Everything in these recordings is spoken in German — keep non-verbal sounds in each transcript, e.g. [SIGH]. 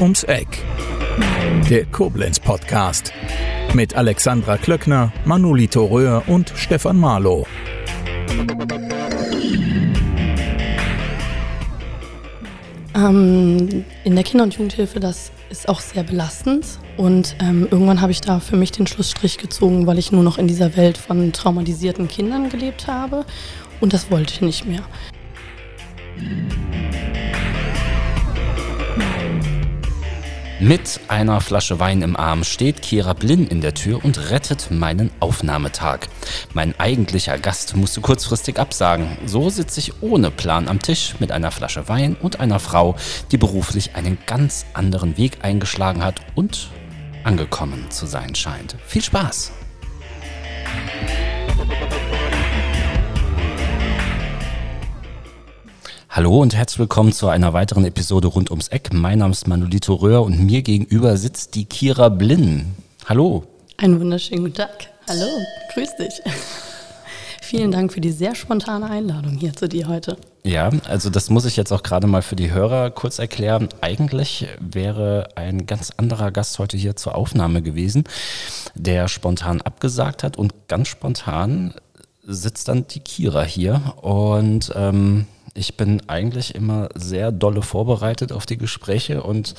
Ums Eck. Der Koblenz Podcast. Mit Alexandra Klöckner, Manolito Röhr und Stefan Marlow. Ähm, in der Kinder- und Jugendhilfe, das ist auch sehr belastend. Und ähm, irgendwann habe ich da für mich den Schlussstrich gezogen, weil ich nur noch in dieser Welt von traumatisierten Kindern gelebt habe. Und das wollte ich nicht mehr. Mit einer Flasche Wein im Arm steht Kira Blinn in der Tür und rettet meinen Aufnahmetag. Mein eigentlicher Gast musste kurzfristig absagen. So sitze ich ohne Plan am Tisch mit einer Flasche Wein und einer Frau, die beruflich einen ganz anderen Weg eingeschlagen hat und angekommen zu sein scheint. Viel Spaß! Hallo und herzlich willkommen zu einer weiteren Episode rund ums Eck. Mein Name ist Manolito Röhr und mir gegenüber sitzt die Kira Blinn. Hallo. Einen wunderschönen guten Tag. Hallo, grüß dich. [LAUGHS] Vielen Dank für die sehr spontane Einladung hier zu dir heute. Ja, also das muss ich jetzt auch gerade mal für die Hörer kurz erklären. Eigentlich wäre ein ganz anderer Gast heute hier zur Aufnahme gewesen, der spontan abgesagt hat und ganz spontan sitzt dann die Kira hier und ähm, ich bin eigentlich immer sehr dolle vorbereitet auf die Gespräche und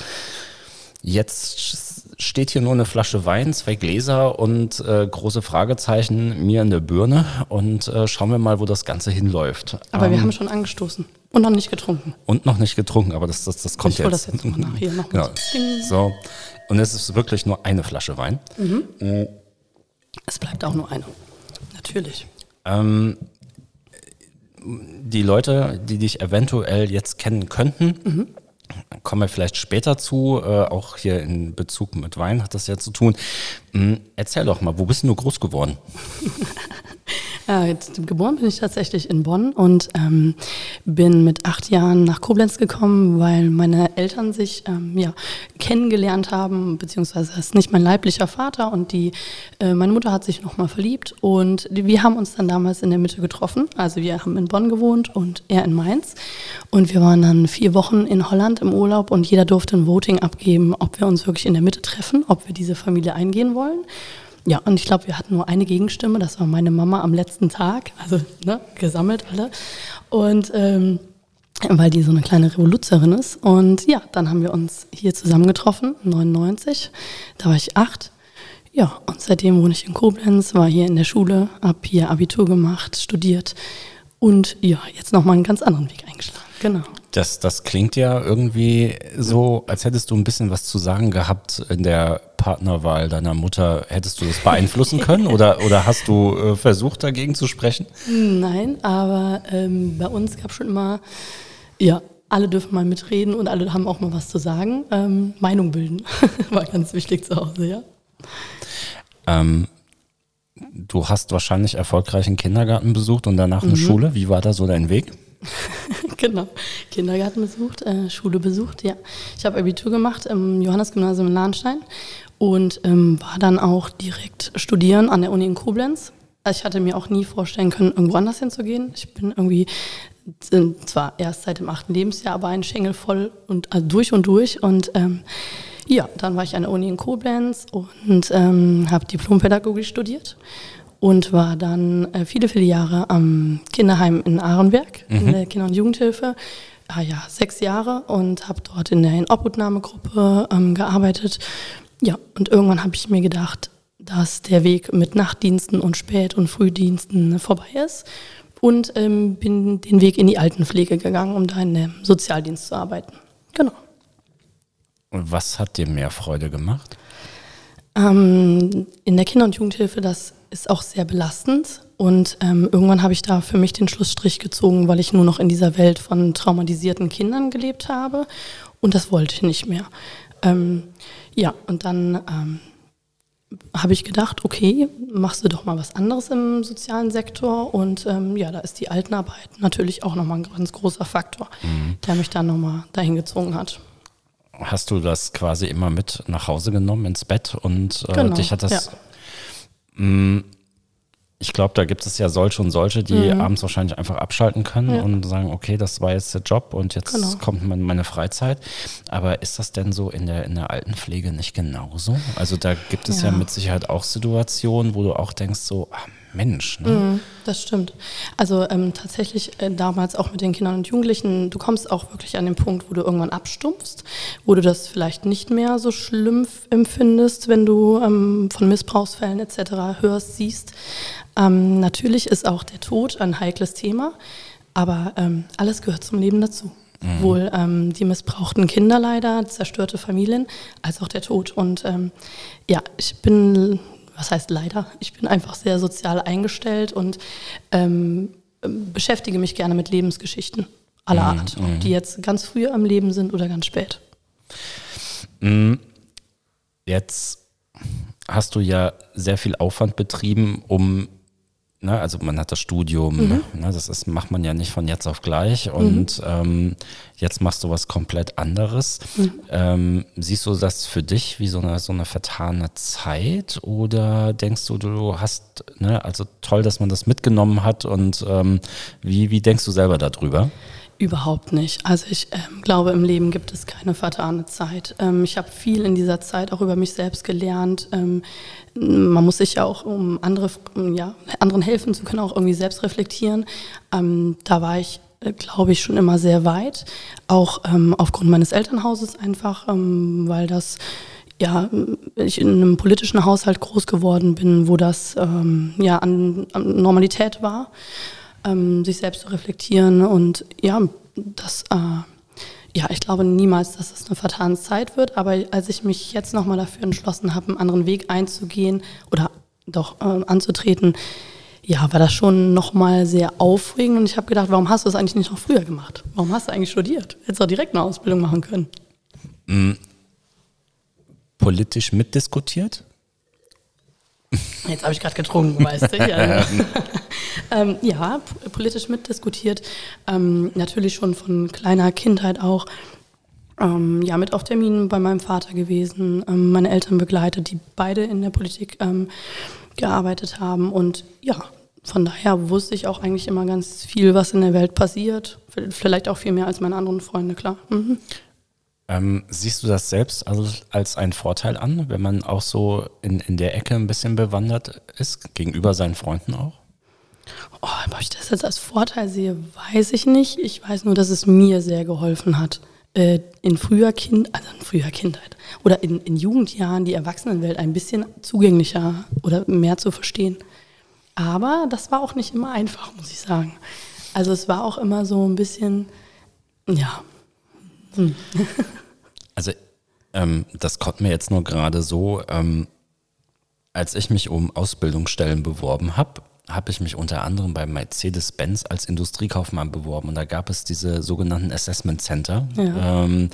jetzt steht hier nur eine Flasche Wein, zwei Gläser und äh, große Fragezeichen mir in der Birne und äh, schauen wir mal, wo das Ganze hinläuft. Aber ähm, wir haben schon angestoßen und noch nicht getrunken. Und noch nicht getrunken, aber das, das, das kommt ich jetzt. das jetzt mal nach hier noch genau. So, und es ist wirklich nur eine Flasche Wein. Mhm. Mhm. Es bleibt auch nur eine. Natürlich. Ähm, die Leute, die dich eventuell jetzt kennen könnten, mhm. kommen wir vielleicht später zu, äh, auch hier in Bezug mit Wein hat das ja zu tun. Mhm. Erzähl doch mal, wo bist du groß geworden? [LAUGHS] [LAUGHS] Jetzt, geboren bin ich tatsächlich in Bonn und ähm, bin mit acht Jahren nach Koblenz gekommen, weil meine Eltern sich ähm, ja, kennengelernt haben, beziehungsweise es ist nicht mein leiblicher Vater und die, äh, meine Mutter hat sich nochmal verliebt und die, wir haben uns dann damals in der Mitte getroffen. Also wir haben in Bonn gewohnt und er in Mainz und wir waren dann vier Wochen in Holland im Urlaub und jeder durfte ein Voting abgeben, ob wir uns wirklich in der Mitte treffen, ob wir diese Familie eingehen wollen. Ja, und ich glaube, wir hatten nur eine Gegenstimme, das war meine Mama am letzten Tag, also ne, gesammelt alle. Und ähm, weil die so eine kleine Revoluzerin ist. Und ja, dann haben wir uns hier zusammengetroffen, 99. Da war ich acht. Ja, und seitdem wohne ich in Koblenz, war hier in der Schule, habe hier Abitur gemacht, studiert und ja, jetzt nochmal einen ganz anderen Weg eingeschlagen. Genau. Das, das klingt ja irgendwie so, als hättest du ein bisschen was zu sagen gehabt in der Partnerwahl deiner Mutter. Hättest du das beeinflussen können oder, oder hast du äh, versucht, dagegen zu sprechen? Nein, aber ähm, bei uns gab es schon immer, ja, alle dürfen mal mitreden und alle haben auch mal was zu sagen. Ähm, Meinung bilden [LAUGHS] war ganz wichtig zu Hause, ja. Ähm, du hast wahrscheinlich erfolgreich einen Kindergarten besucht und danach eine mhm. Schule. Wie war da so dein Weg? [LAUGHS] genau. Kindergarten besucht, äh, Schule besucht, ja. Ich habe Abitur gemacht im Johannesgymnasium in Lahnstein und ähm, war dann auch direkt studieren an der Uni in Koblenz. Also ich hatte mir auch nie vorstellen können, irgendwo anders hinzugehen. Ich bin irgendwie zwar erst seit dem achten Lebensjahr, aber ein Schengel voll und also durch und durch. Und ähm, ja, dann war ich an der Uni in Koblenz und ähm, habe Diplompädagogik studiert und war dann äh, viele, viele Jahre am Kinderheim in Ahrenberg, mhm. in der Kinder- und Jugendhilfe. Ah, ja, sechs Jahre und habe dort in der Inobhutnahmegruppe ähm, gearbeitet. Ja, und irgendwann habe ich mir gedacht, dass der Weg mit Nachtdiensten und Spät- und Frühdiensten vorbei ist und ähm, bin den Weg in die Altenpflege gegangen, um da in dem Sozialdienst zu arbeiten. Genau. Und was hat dir mehr Freude gemacht? Ähm, in der Kinder- und Jugendhilfe, das ist auch sehr belastend. Und ähm, irgendwann habe ich da für mich den Schlussstrich gezogen, weil ich nur noch in dieser Welt von traumatisierten Kindern gelebt habe. Und das wollte ich nicht mehr. Ähm, ja, und dann ähm, habe ich gedacht, okay, machst du doch mal was anderes im sozialen Sektor. Und ähm, ja, da ist die Altenarbeit natürlich auch nochmal ein ganz großer Faktor, mhm. der mich dann nochmal dahin gezogen hat. Hast du das quasi immer mit nach Hause genommen ins Bett und äh, genau, dich hat das. Ja. Mm, ich glaube, da gibt es ja solche und solche, die mhm. abends wahrscheinlich einfach abschalten können ja. und sagen, okay, das war jetzt der Job und jetzt genau. kommt meine Freizeit. Aber ist das denn so in der, in der Altenpflege nicht genauso? Also da gibt es ja, ja mit Sicherheit auch Situationen, wo du auch denkst, so, ach Mensch. Ne? Mhm, das stimmt. Also ähm, tatsächlich äh, damals auch mit den Kindern und Jugendlichen, du kommst auch wirklich an den Punkt, wo du irgendwann abstumpfst, wo du das vielleicht nicht mehr so schlimm empfindest, wenn du ähm, von Missbrauchsfällen etc. hörst, siehst. Ähm, natürlich ist auch der Tod ein heikles Thema, aber ähm, alles gehört zum Leben dazu. Mhm. Wohl ähm, die missbrauchten Kinder leider, zerstörte Familien, als auch der Tod. Und ähm, ja, ich bin, was heißt leider, ich bin einfach sehr sozial eingestellt und ähm, beschäftige mich gerne mit Lebensgeschichten aller mhm. Art, ob mhm. die jetzt ganz früh am Leben sind oder ganz spät. Mhm. Jetzt hast du ja sehr viel Aufwand betrieben, um Ne, also man hat das Studium, mhm. ne, das ist, macht man ja nicht von jetzt auf gleich und mhm. ähm, jetzt machst du was komplett anderes. Mhm. Ähm, siehst du das für dich wie so eine, so eine vertane Zeit oder denkst du, du hast, ne, also toll, dass man das mitgenommen hat und ähm, wie, wie denkst du selber darüber? Überhaupt nicht. Also ich ähm, glaube, im Leben gibt es keine vertane Zeit. Ähm, ich habe viel in dieser Zeit auch über mich selbst gelernt. Ähm, man muss sich ja auch, um andere, ja, anderen helfen zu können, auch irgendwie selbst reflektieren. Ähm, da war ich, äh, glaube ich, schon immer sehr weit. Auch ähm, aufgrund meines Elternhauses einfach, ähm, weil das ja, ich in einem politischen Haushalt groß geworden bin, wo das ja an, an Normalität war ähm, sich selbst zu reflektieren und ja, das, äh, ja, ich glaube niemals, dass es eine vertane Zeit wird, aber als ich mich jetzt nochmal dafür entschlossen habe, einen anderen Weg einzugehen oder doch äh, anzutreten, ja, war das schon nochmal sehr aufregend und ich habe gedacht, warum hast du das eigentlich nicht noch früher gemacht? Warum hast du eigentlich studiert? Hättest du direkt eine Ausbildung machen können. Mhm. Politisch mitdiskutiert? Jetzt habe ich gerade getrunken, weißt du? Ja, [LAUGHS] [LAUGHS] ähm, ja politisch mitdiskutiert. Ähm, natürlich schon von kleiner Kindheit auch. Ähm, ja, mit auf Terminen bei meinem Vater gewesen, ähm, meine Eltern begleitet, die beide in der Politik ähm, gearbeitet haben. Und ja, von daher wusste ich auch eigentlich immer ganz viel, was in der Welt passiert. Vielleicht auch viel mehr als meine anderen Freunde, klar. Mhm. Ähm, siehst du das selbst also als einen Vorteil an, wenn man auch so in, in der Ecke ein bisschen bewandert ist, gegenüber seinen Freunden auch? Oh, ob ich das jetzt als Vorteil sehe, weiß ich nicht. Ich weiß nur, dass es mir sehr geholfen hat, äh, in früher Kind, also in früher Kindheit oder in, in Jugendjahren die Erwachsenenwelt ein bisschen zugänglicher oder mehr zu verstehen. Aber das war auch nicht immer einfach, muss ich sagen. Also es war auch immer so ein bisschen, ja. Hm. Also ähm, das kommt mir jetzt nur gerade so, ähm, als ich mich um Ausbildungsstellen beworben habe, habe ich mich unter anderem bei Mercedes-Benz als Industriekaufmann beworben und da gab es diese sogenannten Assessment Center. Ja. Ähm,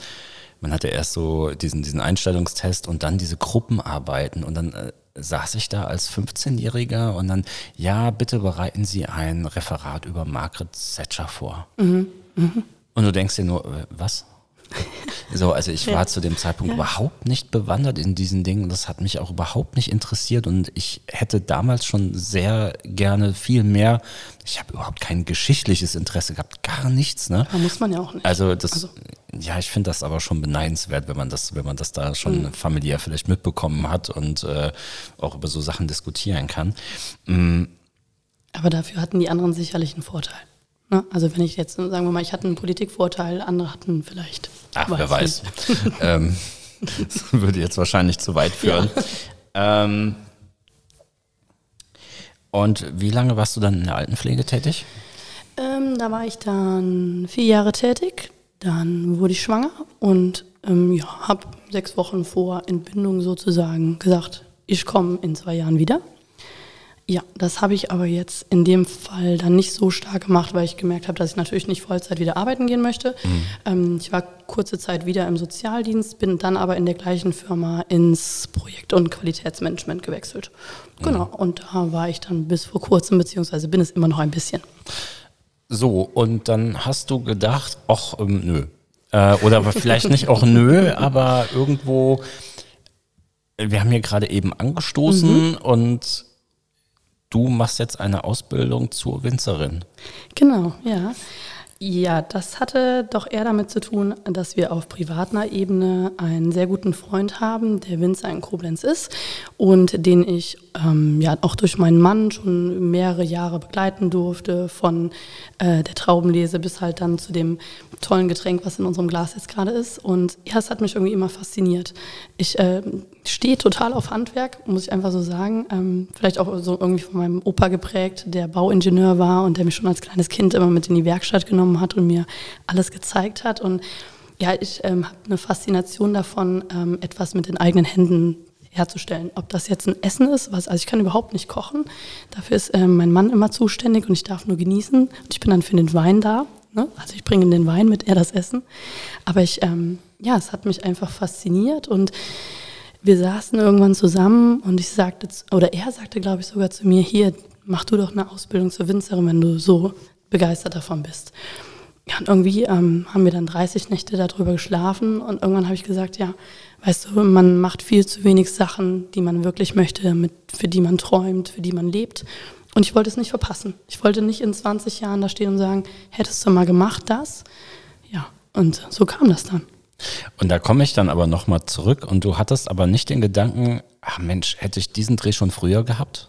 man hatte erst so diesen, diesen Einstellungstest und dann diese Gruppenarbeiten und dann äh, saß ich da als 15-Jähriger und dann, ja, bitte bereiten Sie ein Referat über Margaret Thatcher vor. Mhm. Mhm. Und du denkst dir nur, äh, was? [LAUGHS] So, also ich war zu dem Zeitpunkt ja. überhaupt nicht bewandert in diesen Dingen. Das hat mich auch überhaupt nicht interessiert und ich hätte damals schon sehr gerne viel mehr. Ich habe überhaupt kein geschichtliches Interesse gehabt, gar nichts. Ne? Da muss man ja auch nicht. Also das, also. ja, ich finde das aber schon beneidenswert, wenn man das, wenn man das da schon mhm. familiär vielleicht mitbekommen hat und äh, auch über so Sachen diskutieren kann. Mhm. Aber dafür hatten die anderen sicherlich einen Vorteil. Ne? Also wenn ich jetzt, sagen wir mal, ich hatte einen Politikvorteil, andere hatten vielleicht. Ach, weiß wer weiß. [LAUGHS] ähm, das würde jetzt wahrscheinlich zu weit führen. Ja. Ähm, und wie lange warst du dann in der Altenpflege tätig? Ähm, da war ich dann vier Jahre tätig. Dann wurde ich schwanger und ähm, ja, habe sechs Wochen vor Entbindung sozusagen gesagt, ich komme in zwei Jahren wieder. Ja, das habe ich aber jetzt in dem Fall dann nicht so stark gemacht, weil ich gemerkt habe, dass ich natürlich nicht Vollzeit wieder arbeiten gehen möchte. Mhm. Ähm, ich war kurze Zeit wieder im Sozialdienst, bin dann aber in der gleichen Firma ins Projekt- und Qualitätsmanagement gewechselt. Genau, mhm. und da war ich dann bis vor kurzem, beziehungsweise bin es immer noch ein bisschen. So, und dann hast du gedacht, ach, ähm, nö. Äh, oder vielleicht nicht auch nö, [LAUGHS] aber irgendwo, wir haben hier gerade eben angestoßen mhm. und du machst jetzt eine Ausbildung zur Winzerin. Genau, ja. Ja, das hatte doch eher damit zu tun, dass wir auf privater Ebene einen sehr guten Freund haben, der Winzer in Koblenz ist und den ich ähm, ja auch durch meinen Mann schon mehrere Jahre begleiten durfte, von äh, der Traubenlese bis halt dann zu dem tollen Getränk, was in unserem Glas jetzt gerade ist. Und ja, es hat mich irgendwie immer fasziniert. Ich äh, stehe total auf Handwerk, muss ich einfach so sagen. Ähm, vielleicht auch so irgendwie von meinem Opa geprägt, der Bauingenieur war und der mich schon als kleines Kind immer mit in die Werkstatt genommen hat und mir alles gezeigt hat. Und ja, ich ähm, habe eine Faszination davon, ähm, etwas mit den eigenen Händen herzustellen. Ob das jetzt ein Essen ist, was, also ich kann überhaupt nicht kochen. Dafür ist ähm, mein Mann immer zuständig und ich darf nur genießen. Und ich bin dann für den Wein da. Ne? Also ich bringe den Wein mit, er das Essen. Aber ich, ähm, ja, es hat mich einfach fasziniert und wir saßen irgendwann zusammen und ich sagte, oder er sagte, glaube ich, sogar zu mir, hier, mach du doch eine Ausbildung zur Winzerin, wenn du so begeistert davon bist. Ja, und irgendwie ähm, haben wir dann 30 Nächte darüber geschlafen und irgendwann habe ich gesagt, ja, weißt du, man macht viel zu wenig Sachen, die man wirklich möchte, mit, für die man träumt, für die man lebt. Und ich wollte es nicht verpassen. Ich wollte nicht in 20 Jahren da stehen und sagen, hättest du mal gemacht das? Ja, und so kam das dann. Und da komme ich dann aber nochmal zurück und du hattest aber nicht den Gedanken, ach Mensch, hätte ich diesen Dreh schon früher gehabt?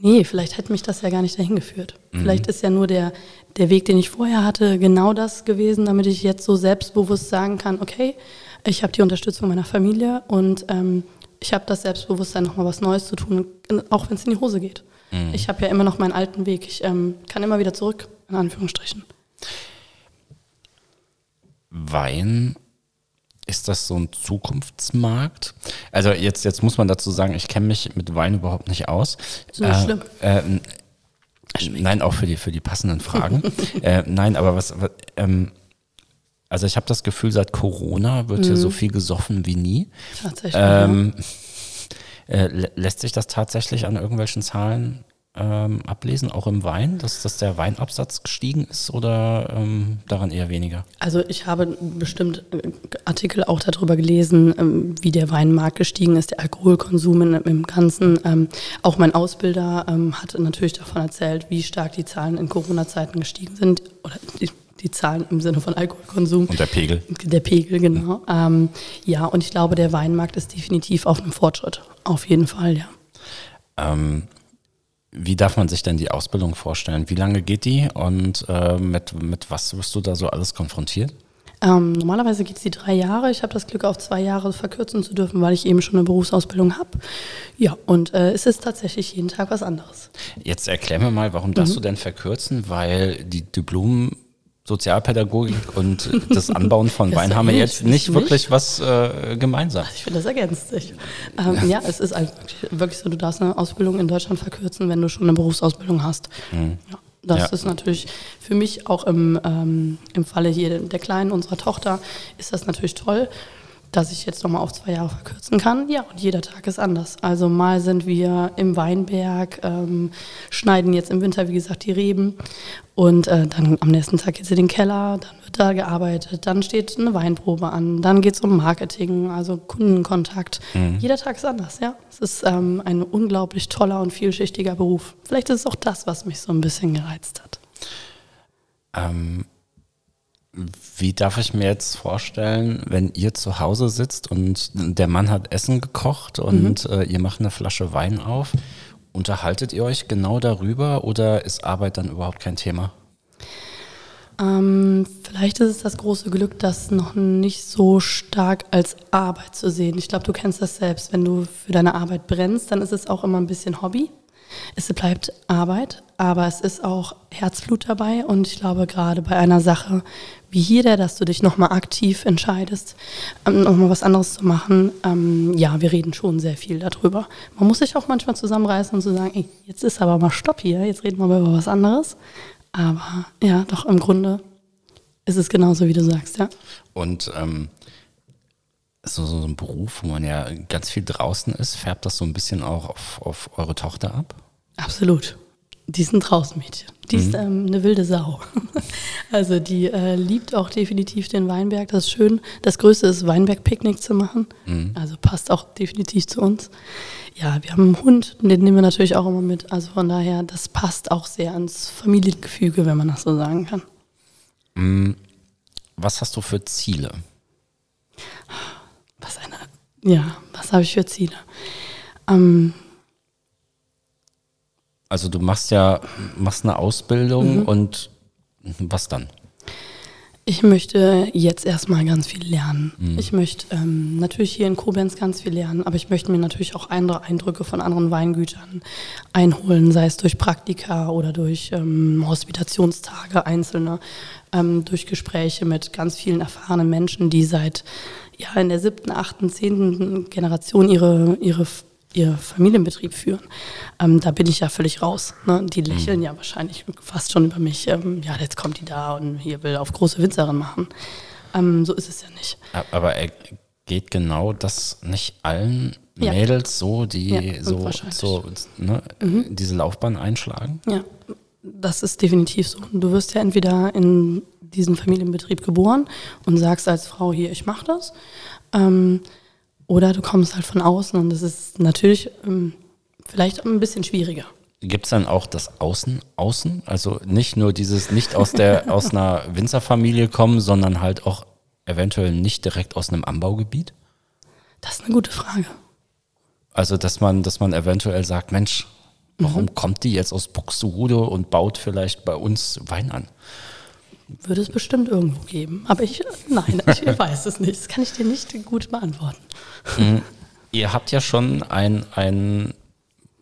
Nee, vielleicht hätte mich das ja gar nicht dahin geführt. Mhm. Vielleicht ist ja nur der, der Weg, den ich vorher hatte, genau das gewesen, damit ich jetzt so selbstbewusst sagen kann, okay, ich habe die Unterstützung meiner Familie und ähm, ich habe das Selbstbewusstsein, nochmal was Neues zu tun, auch wenn es in die Hose geht. Mhm. Ich habe ja immer noch meinen alten Weg. Ich ähm, kann immer wieder zurück, in Anführungsstrichen. Wein ist das so ein Zukunftsmarkt? Also jetzt, jetzt muss man dazu sagen, ich kenne mich mit Wein überhaupt nicht aus. Nicht äh, schlimm. Äh, nein, auch für die, für die passenden Fragen. [LAUGHS] äh, nein, aber was, was ähm, also ich habe das Gefühl, seit Corona wird mhm. hier so viel gesoffen wie nie. Tatsächlich. Ähm, ja. [LAUGHS] äh, lässt sich das tatsächlich an irgendwelchen Zahlen ähm, ablesen, auch im Wein, dass, dass der Weinabsatz gestiegen ist oder ähm, daran eher weniger? Also ich habe bestimmt äh, Artikel auch darüber gelesen, ähm, wie der Weinmarkt gestiegen ist, der Alkoholkonsum im, im Ganzen. Ähm, auch mein Ausbilder ähm, hat natürlich davon erzählt, wie stark die Zahlen in Corona-Zeiten gestiegen sind oder die, die Zahlen im Sinne von Alkoholkonsum. Und der Pegel. Der Pegel, genau. Mhm. ja, und ich glaube, der Weinmarkt ist definitiv auf einem Fortschritt. Auf jeden Fall, ja. Ähm, wie darf man sich denn die Ausbildung vorstellen? Wie lange geht die und äh, mit, mit was wirst du da so alles konfrontiert? Ähm, normalerweise geht es die drei Jahre. Ich habe das Glück, auf zwei Jahre verkürzen zu dürfen, weil ich eben schon eine Berufsausbildung habe. Ja, und äh, es ist tatsächlich jeden Tag was anderes. Jetzt erklär mir mal, warum darfst mhm. du denn verkürzen? Weil die Diplom Sozialpädagogik und [LAUGHS] das Anbauen von Wein haben wir jetzt nicht wirklich was äh, gemeinsam. Ich finde, das ergänzt sich. Ähm, ja, es ist halt wirklich so, du darfst eine Ausbildung in Deutschland verkürzen, wenn du schon eine Berufsausbildung hast. Mhm. Ja, das ja. ist natürlich für mich auch im, ähm, im Falle hier der Kleinen, unserer Tochter, ist das natürlich toll dass ich jetzt nochmal auf zwei Jahre verkürzen kann. Ja, und jeder Tag ist anders. Also mal sind wir im Weinberg, ähm, schneiden jetzt im Winter, wie gesagt, die Reben. Und äh, dann am nächsten Tag geht es in den Keller, dann wird da gearbeitet, dann steht eine Weinprobe an, dann geht es um Marketing, also Kundenkontakt. Mhm. Jeder Tag ist anders, ja. Es ist ähm, ein unglaublich toller und vielschichtiger Beruf. Vielleicht ist es auch das, was mich so ein bisschen gereizt hat. Ähm wie darf ich mir jetzt vorstellen, wenn ihr zu Hause sitzt und der Mann hat Essen gekocht und mhm. äh, ihr macht eine Flasche Wein auf? Unterhaltet ihr euch genau darüber oder ist Arbeit dann überhaupt kein Thema? Ähm, vielleicht ist es das große Glück, das noch nicht so stark als Arbeit zu sehen. Ich glaube, du kennst das selbst. Wenn du für deine Arbeit brennst, dann ist es auch immer ein bisschen Hobby. Es bleibt Arbeit, aber es ist auch Herzblut dabei und ich glaube gerade bei einer Sache wie hier der, dass du dich nochmal aktiv entscheidest, ähm, nochmal was anderes zu machen. Ähm, ja, wir reden schon sehr viel darüber. Man muss sich auch manchmal zusammenreißen und zu so sagen, ey, jetzt ist aber mal Stopp hier, jetzt reden wir mal über was anderes. Aber ja, doch im Grunde ist es genauso, wie du sagst, ja. Und ähm, so, so ein Beruf, wo man ja ganz viel draußen ist, färbt das so ein bisschen auch auf, auf eure Tochter ab? Absolut. Die sind draußen, Mädchen. Die ist ähm, eine wilde Sau. [LAUGHS] Also die äh, liebt auch definitiv den Weinberg. Das ist schön. Das Größte ist Weinberg-Picknick zu machen. Also passt auch definitiv zu uns. Ja, wir haben einen Hund, den nehmen wir natürlich auch immer mit. Also von daher, das passt auch sehr ans Familiengefüge, wenn man das so sagen kann. Was hast du für Ziele? Was eine, ja, was habe ich für Ziele? Ähm, Also du machst ja machst eine Ausbildung Mhm. und was dann? Ich möchte jetzt erstmal ganz viel lernen. Ich möchte ähm, natürlich hier in Koblenz ganz viel lernen, aber ich möchte mir natürlich auch andere Eindrücke von anderen Weingütern einholen, sei es durch Praktika oder durch ähm, Hospitationstage einzelne, ähm, durch Gespräche mit ganz vielen erfahrenen Menschen, die seit ja in der siebten, achten, zehnten Generation ihre ihre ihr Familienbetrieb führen. Ähm, da bin ich ja völlig raus. Ne? Die lächeln ja wahrscheinlich fast schon über mich. Ähm, ja, jetzt kommt die da und hier will auf große Winzerin machen. Ähm, so ist es ja nicht. Aber er geht genau das nicht allen Ja. Mädels so, die Ja, so, so ne, diese Laufbahn einschlagen? Ja, das ist definitiv so. Du wirst ja entweder in diesen Familienbetrieb geboren und sagst als Frau hier, ich mache das. Oder du kommst halt von außen und das ist natürlich ähm, vielleicht ein bisschen schwieriger. Gibt es dann auch das Außen, Außen? Also nicht nur dieses nicht aus der [LAUGHS] aus einer Winzerfamilie kommen, sondern halt auch eventuell nicht direkt aus einem Anbaugebiet? Das ist eine gute Frage. Also dass man, dass man eventuell sagt, Mensch, warum Mhm. kommt die jetzt aus Buxtehude und baut vielleicht bei uns Wein an? Würde es bestimmt irgendwo geben. Aber ich, nein, [LAUGHS] ich weiß es nicht. Das kann ich dir nicht gut beantworten. Ihr habt ja schon ein, ein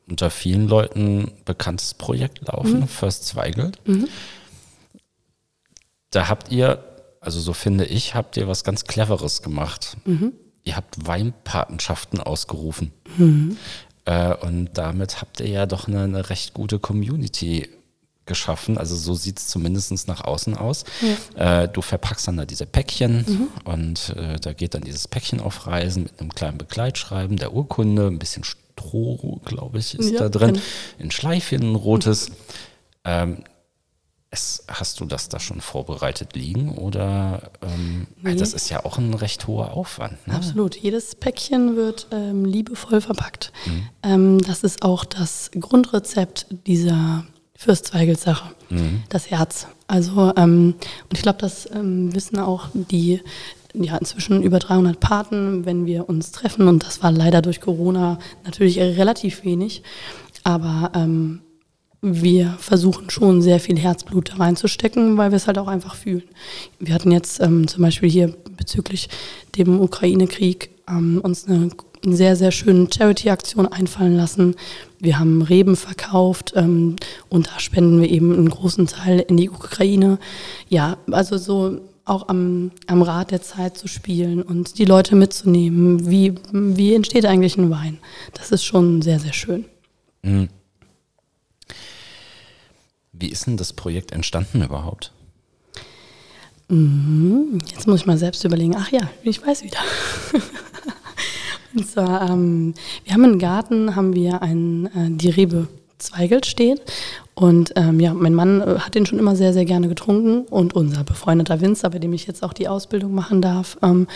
unter vielen Leuten bekanntes Projekt laufen, First Zweigelt. Da habt ihr, also so finde ich, habt ihr was ganz Cleveres gemacht. Ihr habt Weinpatenschaften ausgerufen. Äh, und damit habt ihr ja doch eine, eine recht gute Community geschaffen. Also so sieht es zumindest nach außen aus. Äh, du verpackst dann da diese Päckchen und äh, da geht dann dieses Päckchen auf Reisen mit einem kleinen Begleitschreiben, der Urkunde, ein bisschen Stroh, glaube ich, ist Ja, da drin, genau. ein Schleifchen, ein rotes. Ähm, es, hast du das da schon vorbereitet liegen oder ähm, Nee. das ist ja auch ein recht hoher Aufwand. Ne? Absolut. Jedes Päckchen wird ähm, liebevoll verpackt. Ähm, das ist auch das Grundrezept dieser Fürstweigelt-Sache. Das Herz. Also, ähm, und ich glaube, das ähm, wissen auch die ja, inzwischen über 300 Paten, wenn wir uns treffen. Und das war leider durch Corona natürlich relativ wenig. Aber ähm, wir versuchen schon sehr viel Herzblut da reinzustecken, weil wir es halt auch einfach fühlen. Wir hatten jetzt ähm, zum Beispiel hier bezüglich dem Ukraine-Krieg ähm, uns eine sehr, sehr schöne Charity-Aktion einfallen lassen. Wir haben Reben verkauft ähm, und da spenden wir eben einen großen Teil in die Ukraine. Ja, also so auch am, am Rad der Zeit zu spielen und die Leute mitzunehmen. Wie, wie entsteht eigentlich ein Wein? Das ist schon sehr, sehr schön. Wie ist denn das Projekt entstanden überhaupt? Jetzt muss ich mal selbst überlegen. Ach ja, ich weiß wieder. [LAUGHS] Und zwar, ähm, wir haben im Garten, haben wir ein, äh, die Rebe Zweigelt steht. Und ähm, ja, mein Mann äh, hat den schon immer sehr, sehr gerne getrunken. Und unser befreundeter Winzer, bei dem ich jetzt auch die Ausbildung machen darf, ähm,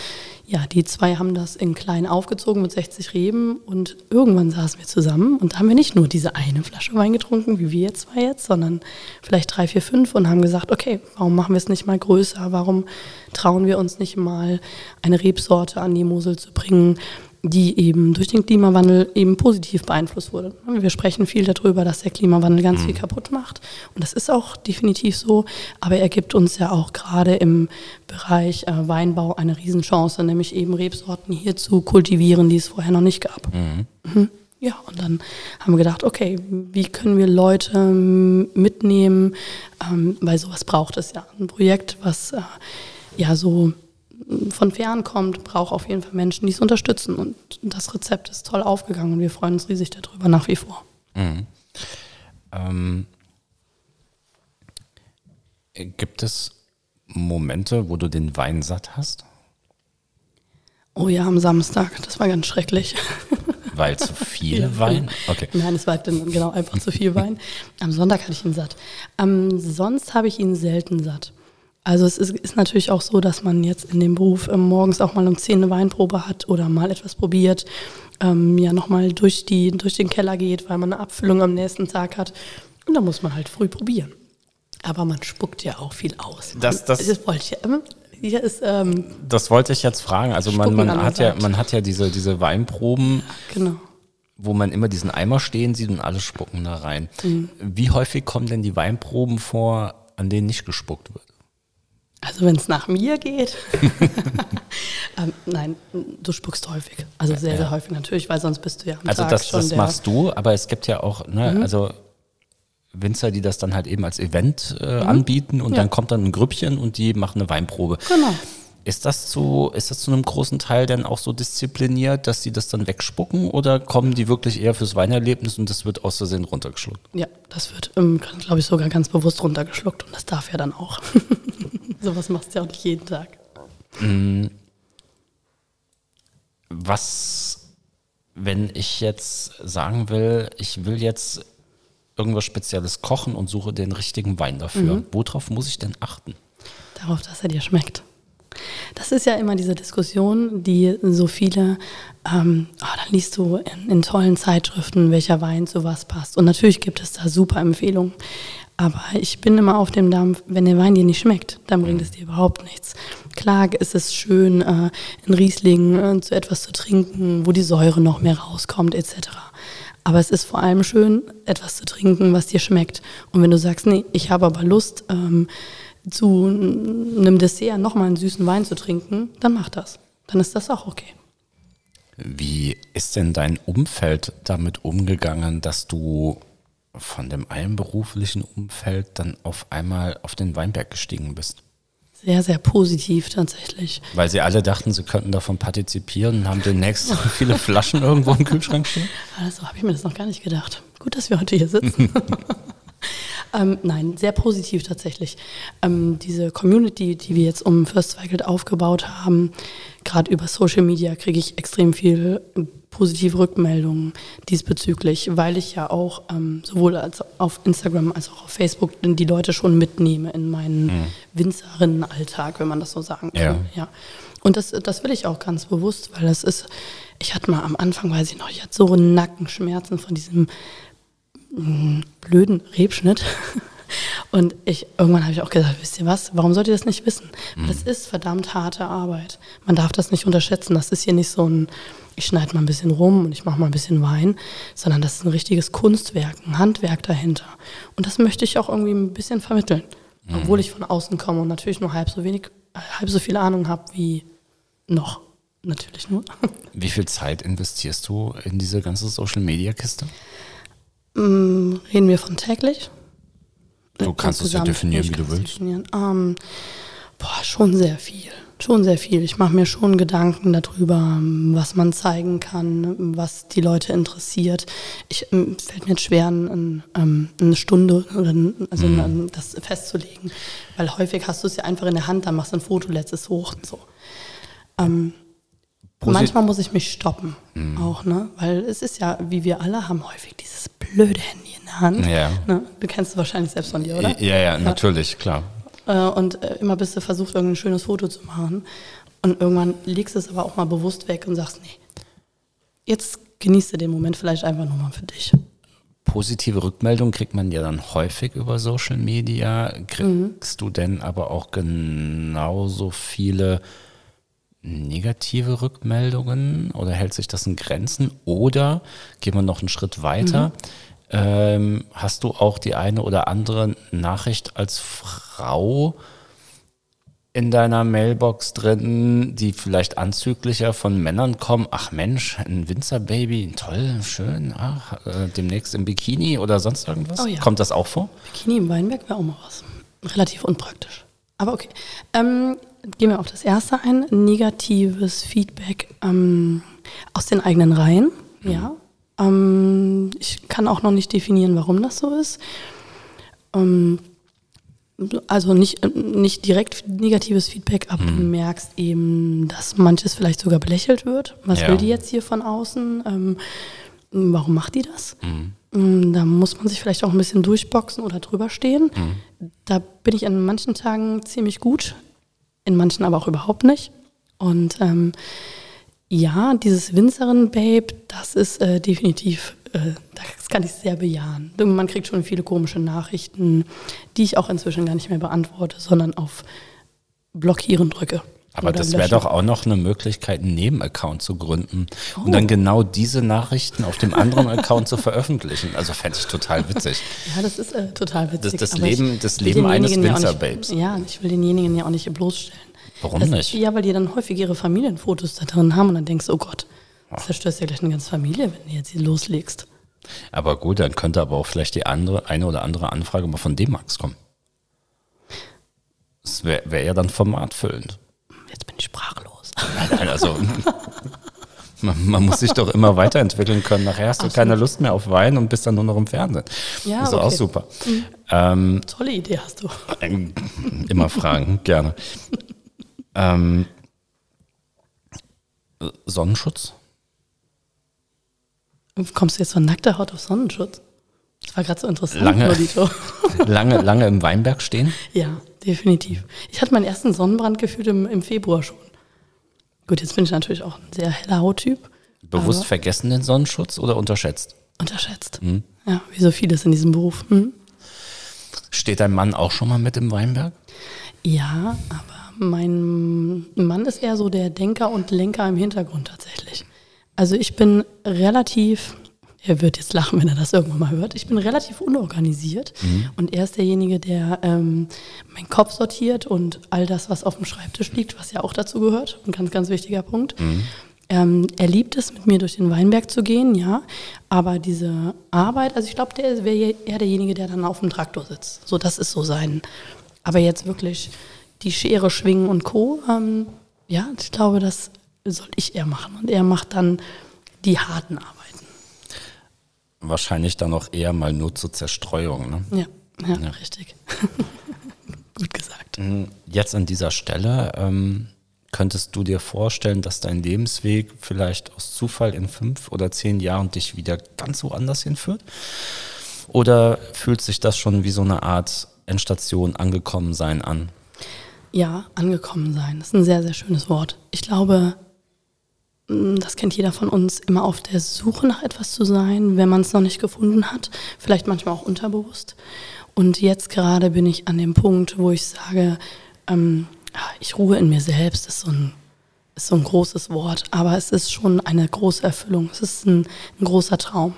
ja, die zwei haben das in klein aufgezogen mit 60 Reben. Und irgendwann saßen wir zusammen und da haben wir nicht nur diese eine Flasche Wein getrunken, wie wir zwei jetzt, sondern vielleicht drei, vier, fünf und haben gesagt, okay, warum machen wir es nicht mal größer? Warum trauen wir uns nicht mal eine Rebsorte an die Mosel zu bringen? Die eben durch den Klimawandel eben positiv beeinflusst wurde. Wir sprechen viel darüber, dass der Klimawandel ganz viel kaputt macht. Und das ist auch definitiv so. Aber er gibt uns ja auch gerade im Bereich äh, Weinbau eine Riesenchance, nämlich eben Rebsorten hier zu kultivieren, die es vorher noch nicht gab. Mhm. Ja, und dann haben wir gedacht, okay, wie können wir Leute ähm, mitnehmen, ähm, weil sowas braucht es ja. Ein Projekt, was äh, ja so von fern kommt, braucht auf jeden Fall Menschen, die es unterstützen. Und das Rezept ist toll aufgegangen und wir freuen uns riesig darüber nach wie vor. Ähm, gibt es Momente, wo du den Wein satt hast? Oh ja, am Samstag, das war ganz schrecklich. [LAUGHS] Weil zu viel Wein? Okay. Nein, es war dann genau einfach zu viel Wein. Am Sonntag hatte ich ihn satt. Ähm, sonst habe ich ihn selten satt. Also es ist, ist, natürlich auch so, dass man jetzt in dem Beruf ähm, morgens auch mal um 10 eine Weinprobe hat oder mal etwas probiert, ähm, ja nochmal durch, durch den Keller geht, weil man eine Abfüllung am nächsten Tag hat. Und da muss man halt früh probieren. Aber man spuckt ja auch viel aus. Das, das, das wollte ich, ähm, hier ist, ähm, das wollte ich jetzt fragen. Also man, man hat ja, man hat ja diese, diese Weinproben. Genau wo man immer diesen Eimer stehen sieht und alle spucken da rein. Mhm. Wie häufig kommen denn die Weinproben vor, an denen nicht gespuckt wird? Also wenn es nach mir geht. [LAUGHS] ähm, nein, du spuckst häufig. Also sehr, ja. sehr häufig natürlich, weil sonst bist du ja am also Tag das, schon das machst du, aber es gibt ja auch, ne, mhm. also Winzer, die das dann halt eben als Event äh, mhm. anbieten und ja. dann kommt dann ein Grüppchen und die machen eine Weinprobe. Genau. Ist das zu, ist das zu einem großen Teil denn auch so diszipliniert, dass sie das dann wegspucken oder kommen die wirklich eher fürs Weinerlebnis und das wird aus Versehen runtergeschluckt? Ja, das wird, ähm, glaube ich, sogar ganz bewusst runtergeschluckt und das darf ja dann auch. [LAUGHS] Sowas machst du ja auch nicht jeden Tag. Mm. Was, wenn ich jetzt sagen will, ich will jetzt irgendwas Spezielles kochen und suche den richtigen Wein dafür, mhm. worauf muss ich denn achten? Darauf, dass er dir schmeckt. Das ist ja immer diese Diskussion, die so viele, ähm, oh, dann liest du in, in, tollen Zeitschriften, welcher Wein zu was passt. Und natürlich gibt es da super Empfehlungen. Aber ich bin immer auf dem Dampf, wenn der Wein dir nicht schmeckt, dann bringt es dir überhaupt nichts. Klar ist es schön, äh, in Riesling äh, zu etwas zu trinken, wo die Säure noch mehr rauskommt, etc. Aber es ist vor allem schön, etwas zu trinken, was dir schmeckt. Und wenn du sagst, nee, ich habe aber Lust, ähm, zu einem Dessert nochmal einen süßen Wein zu trinken, dann mach das. Dann ist das auch okay. Wie ist denn dein Umfeld damit umgegangen, dass du von dem einen beruflichen Umfeld dann auf einmal auf den Weinberg gestiegen bist? Sehr, sehr positiv tatsächlich. Weil sie alle dachten, sie könnten davon partizipieren und haben demnächst viele Flaschen irgendwo im Kühlschrank stehen? [LAUGHS] Also habe ich mir das noch gar nicht gedacht. Gut, dass wir heute hier sitzen. [LAUGHS] Ähm, nein, sehr positiv tatsächlich. Ähm, diese Community, die wir jetzt um First Cycle aufgebaut haben, gerade über Social Media kriege ich extrem viel positive Rückmeldungen diesbezüglich, weil ich ja auch ähm, sowohl als auf Instagram als auch auf Facebook die Leute schon mitnehme in meinen mhm. Winzerinnenalltag, wenn man das so sagen kann. Ja. ja. Und das, das will ich auch ganz bewusst, weil das ist, ich hatte mal am Anfang, weiß ich noch, ich hatte so Nackenschmerzen von diesem blöden Rebschnitt. [LAUGHS] Und ich, irgendwann habe ich auch gesagt, wisst ihr was, warum sollt ihr das nicht wissen? Mhm. Das ist verdammt harte Arbeit. Man darf das nicht unterschätzen. Das ist hier nicht so ein, ich schneide mal ein bisschen rum und ich mache mal ein bisschen Wein, sondern das ist ein richtiges Kunstwerk, ein Handwerk dahinter. Und das möchte ich auch irgendwie ein bisschen vermitteln. Mhm. Obwohl ich von außen komme und natürlich nur halb so wenig, halb so viel Ahnung habe wie noch. Natürlich nur. [LAUGHS] Wie viel Zeit investierst du in diese ganze Social Media Kiste? Mm, reden wir von täglich? Du kannst es ja definieren, wie du willst. Ähm, boah, schon sehr viel. Schon sehr viel. Ich mache mir schon Gedanken darüber, was man zeigen kann, was die Leute interessiert. Ich ähm, fällt mir jetzt schwer, ein, ähm, eine Stunde oder also mhm. das festzulegen, weil häufig hast du es ja einfach in der Hand, dann machst du ein Foto, lädst es hoch und so. Ähm, Manchmal muss ich mich stoppen, mhm. auch, ne? Weil es ist ja, wie wir alle haben häufig dieses blöde Handy in der Hand. Ja. Ne? Du kennst es wahrscheinlich selbst von dir, oder? Ja, ja, natürlich, klar. Äh, und äh, immer bist du versucht, irgendein schönes Foto zu machen. Und irgendwann legst du es aber auch mal bewusst weg und sagst, nee, jetzt genießt du den Moment vielleicht einfach nur mal für dich. Positive Rückmeldungen kriegt man ja dann häufig über Social Media. Kriegst mhm. du denn aber auch genauso viele negative Rückmeldungen oder hält sich das in Grenzen? Oder gehen wir noch einen Schritt weiter. Mhm. Ähm, hast du auch die eine oder andere Nachricht als Frau in deiner Mailbox drin, die vielleicht anzüglicher von Männern kommen? Ach Mensch, ein Winzerbaby, toll, schön, ach, äh, demnächst im Bikini oder sonst irgendwas? Oh ja. Kommt das auch vor? Bikini im Weinberg wäre auch mal was. Relativ unpraktisch. Aber okay. Ähm, gehen wir auf das erste ein. Negatives Feedback ähm, aus den eigenen Reihen. Ja. Ähm, ich kann auch noch nicht definieren, warum das so ist. Ähm, also nicht, nicht direkt negatives Feedback, aber du Mhm. merkst eben, dass manches vielleicht sogar belächelt wird. Was Ja. will die jetzt hier von außen? Ähm, warum macht die das? Mhm. Mm, Da muss man sich vielleicht auch ein bisschen durchboxen oder drüber stehen. Mhm. Da bin ich an manchen Tagen ziemlich gut, in manchen aber auch überhaupt nicht. Und ähm, ja, dieses Winzerin-Babe, das ist äh, definitiv, äh, das kann ich sehr bejahen. Man kriegt schon viele komische Nachrichten, die ich auch inzwischen gar nicht mehr beantworte, sondern auf Blockieren drücke. Aber das wäre doch auch noch eine Möglichkeit, einen Nebenaccount zu gründen Oh. und dann genau diese Nachrichten auf dem anderen Account zu veröffentlichen. Also fände ich total witzig. Ja, das ist äh, total witzig. Das- das Leben- das Leben eines Winzerbabes. Ja, ich will denjenigen ja auch nicht bloßstellen. Warum das, nicht? Ja, weil die dann häufig ihre Familienfotos da drin haben und dann denkst du, oh Gott, das zerstörst ja gleich eine ganze Familie, wenn du jetzt hier loslegst. Aber gut, dann könnte aber auch vielleicht die andere, eine oder andere Anfrage mal von D-Max kommen. Das wäre wär ja dann formatfüllend. Sprachlos. Nein, Also [LAUGHS] man, man muss sich doch immer weiterentwickeln können. Nachher hast du Ach keine Lust mehr auf Wein und bist dann nur noch im Fernsehen. Ja, das ist auch okay. super. Ähm, Tolle Idee hast du. ähm, immer fragen, gerne. Ähm, Sonnenschutz? Kommst du jetzt von nackter Haut auf Sonnenschutz? Das war gerade so interessant, Lange. [LAUGHS] Lange, lange im Weinberg stehen? Ja, definitiv. Ich hatte meinen ersten Sonnenbrand gefühlt im, im Februar schon. Gut, jetzt bin ich natürlich auch ein sehr heller Hauttyp. Bewusst vergessen den Sonnenschutz oder unterschätzt? Unterschätzt. Hm. Ja, wie so vieles in diesem Beruf. Hm? Steht dein Mann auch schon mal mit im Weinberg? Ja, aber mein Mann ist eher so der Denker und Lenker im Hintergrund tatsächlich. Also ich bin relativ, er wird jetzt lachen, wenn er das irgendwann mal hört, ich bin relativ unorganisiert und er ist derjenige, der ähm, meinen Kopf sortiert und all das, was auf dem Schreibtisch liegt, was ja auch dazu gehört, ein ganz, ganz wichtiger Punkt. Ähm, er liebt es, mit mir durch den Weinberg zu gehen, ja. Aber diese Arbeit, also ich glaube, der wäre eher derjenige, der dann auf dem Traktor sitzt. So, das ist so sein. Aber jetzt wirklich die Schere schwingen und Co. Ähm, ja, ich glaube, das soll ich eher machen. Und er macht dann die harten Arbeiten. Wahrscheinlich dann auch eher mal nur zur Zerstreuung. Ne? Ja, ja, richtig. [LAUGHS] Gut gesagt. Jetzt an dieser Stelle, ähm, könntest du dir vorstellen, dass dein Lebensweg vielleicht aus Zufall in fünf oder zehn Jahren dich wieder ganz woanders hinführt? Oder fühlt sich das schon wie so eine Art Endstation angekommen sein an? Ja, angekommen sein. Das ist ein sehr, sehr schönes Wort. Ich glaube, das kennt jeder von uns, immer auf der Suche nach etwas zu sein, wenn man es noch nicht gefunden hat. Vielleicht manchmal auch unterbewusst. Und jetzt gerade bin ich an dem Punkt, wo ich sage, ähm, ich ruhe in mir selbst, ist so ein ist so ein großes Wort, aber es ist schon eine große Erfüllung. Es ist ein, ein großer Traum.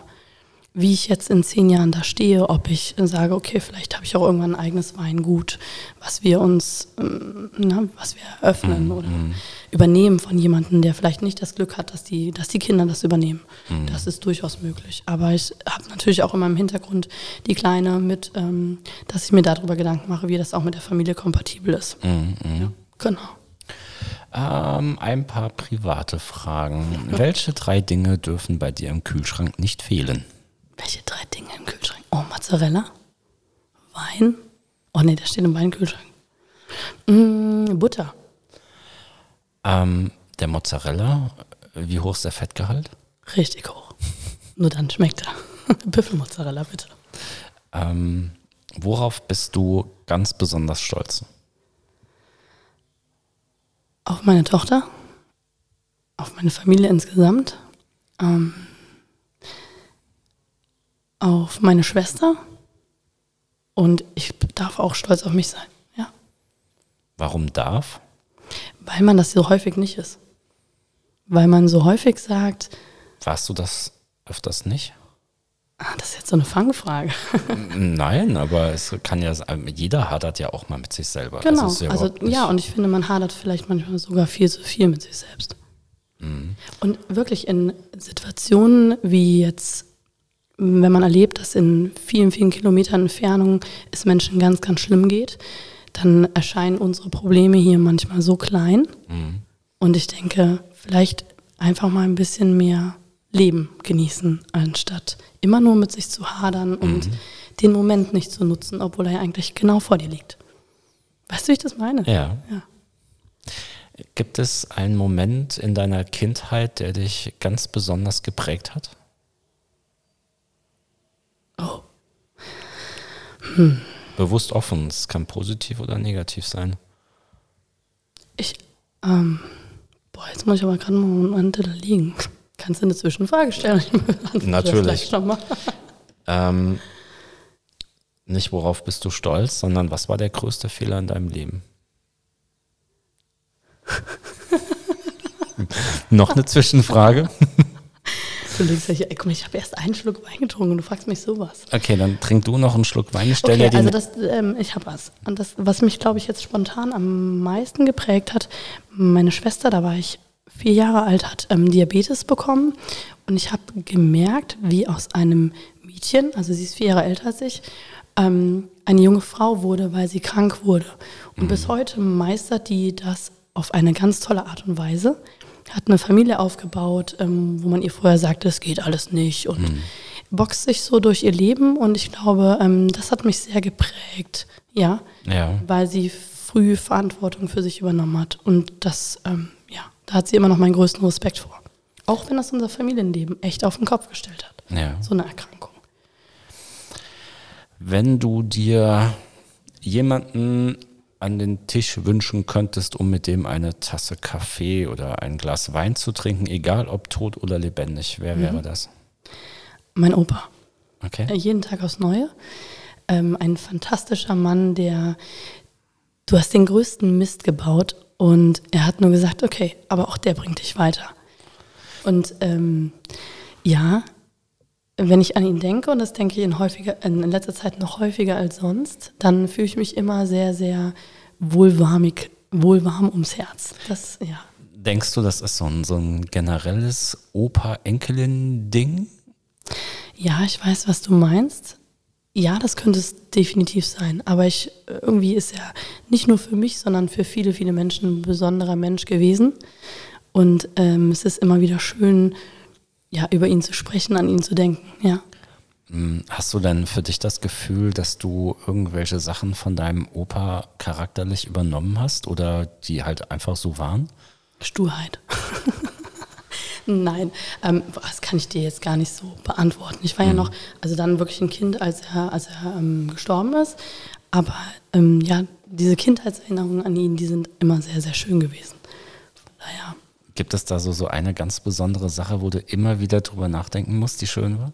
Wie ich jetzt in zehn Jahren da stehe, ob ich sage, okay, vielleicht habe ich auch irgendwann ein eigenes Weingut, was wir uns, ähm, na, was wir eröffnen oder übernehmen von jemandem, der vielleicht nicht das Glück hat, dass die, dass die Kinder das übernehmen. Das ist durchaus möglich. Aber ich habe natürlich auch immer im Hintergrund die Kleine mit, ähm, dass ich mir darüber Gedanken mache, wie das auch mit der Familie kompatibel ist. Ja, genau. Ähm, ein paar private Fragen. Welche drei Dinge dürfen bei dir im Kühlschrank nicht fehlen? Welche drei Dinge im Kühlschrank? Oh, Mozzarella, Wein. Oh nee, der steht im Weinkühlschrank. Mm, Butter. Ähm, der Mozzarella, wie hoch ist der Fettgehalt? Richtig hoch. [LAUGHS] Nur dann schmeckt er. [LAUGHS] Büffelmozzarella, bitte. Ähm, worauf bist du ganz besonders stolz? Auf meine Tochter, auf meine Familie insgesamt, ähm, auf meine Schwester und ich darf auch stolz auf mich sein. Ja, Warum darf? weil man das so häufig nicht ist. Weil man so häufig sagt, Warst du das öfters nicht? ah, das ist jetzt so eine Fangfrage. [LAUGHS] Nein, aber es kann ja, jeder hadert ja auch mal mit sich selber. Genau, ja also ja, und ich finde, man hadert vielleicht manchmal sogar viel zu viel mit sich selbst. Mhm. Und wirklich in Situationen wie jetzt, wenn man erlebt, dass in vielen, vielen Kilometern Entfernung es Menschen ganz, ganz schlimm geht, dann erscheinen unsere Probleme hier manchmal so klein. Mhm. Und ich denke, vielleicht einfach mal ein bisschen mehr Leben genießen, anstatt immer nur mit sich zu hadern und Mhm. den Moment nicht zu nutzen, obwohl er ja eigentlich genau vor dir liegt. Weißt du, wie ich das meine? Ja. Ja. Gibt es einen Moment in deiner Kindheit, der dich ganz besonders geprägt hat? Oh. Bewusst offen, es kann positiv oder negativ sein. Ich, ähm, boah, jetzt muss ich aber gerade mal einen Moment liegen. Kannst du eine Zwischenfrage stellen? Natürlich. Ähm, nicht worauf bist du stolz, sondern was war der größte Fehler in deinem Leben? [LAUGHS] Noch eine Zwischenfrage? [LAUGHS] Ja hier, ey, guck mal, ich habe erst einen Schluck Wein getrunken und du fragst mich sowas. Okay, dann trink du noch einen Schluck Wein. Ich Okay, dir also die das, ähm, ich habe was. Und das, was mich, glaube ich, jetzt spontan am meisten geprägt hat, meine Schwester, da war ich vier Jahre alt, hat ähm, Diabetes bekommen. Und ich habe gemerkt, wie aus einem Mädchen, also sie ist vier Jahre älter als ich, ähm, eine junge Frau wurde, weil sie krank wurde. Und bis heute meistert die das auf eine ganz tolle Art und Weise. Hat eine Familie aufgebaut, ähm, wo man ihr vorher sagte, es geht alles nicht. Und boxt sich so durch ihr Leben. Und ich glaube, ähm, das hat mich sehr geprägt. Ja, Ja. weil sie früh Verantwortung für sich übernommen hat. Und das, ähm, ja, da hat sie immer noch meinen größten Respekt vor. Auch wenn das unser Familienleben echt auf den Kopf gestellt hat. Ja. So eine Erkrankung. Wenn du dir jemanden an den Tisch wünschen könntest, um mit dem eine Tasse Kaffee oder ein Glas Wein zu trinken, egal ob tot oder lebendig, wer wäre das? Mein Opa. Äh, Okay. jeden Tag aufs Neue. Ähm, ein fantastischer Mann, der, du hast den größten Mist gebaut und er hat nur gesagt, okay, aber auch der bringt dich weiter. Und ähm, ja, wenn ich an ihn denke, und das denke ich in, häufiger, in letzter Zeit noch häufiger als sonst, dann fühle ich mich immer sehr, sehr wohlwarmig, wohlwarm ums Herz. Das, ja. Denkst du, das ist so ein, so ein generelles Opa-Enkelin-Ding? Ja, ich weiß, was du meinst. Ja, das könnte es definitiv sein. Aber ich, irgendwie ist er nicht nur für mich, sondern für viele, viele Menschen ein besonderer Mensch gewesen. Und ähm, es ist immer wieder schön, ja, über ihn zu sprechen, an ihn zu denken. Ja. Hm, Hast du denn für dich das Gefühl, dass du irgendwelche Sachen von deinem Opa charakterlich übernommen hast oder die halt einfach so waren? Sturheit. [LAUGHS] Nein, ähm, das kann ich dir jetzt gar nicht so beantworten. Ich war ja noch, also dann wirklich ein Kind, als er, als er ähm, gestorben ist. Aber ähm, ja, diese Kindheitserinnerungen an ihn, die sind immer sehr, sehr schön gewesen. Von daher, Gibt es da so, so eine ganz besondere Sache, wo du immer wieder drüber nachdenken musst, die schön war?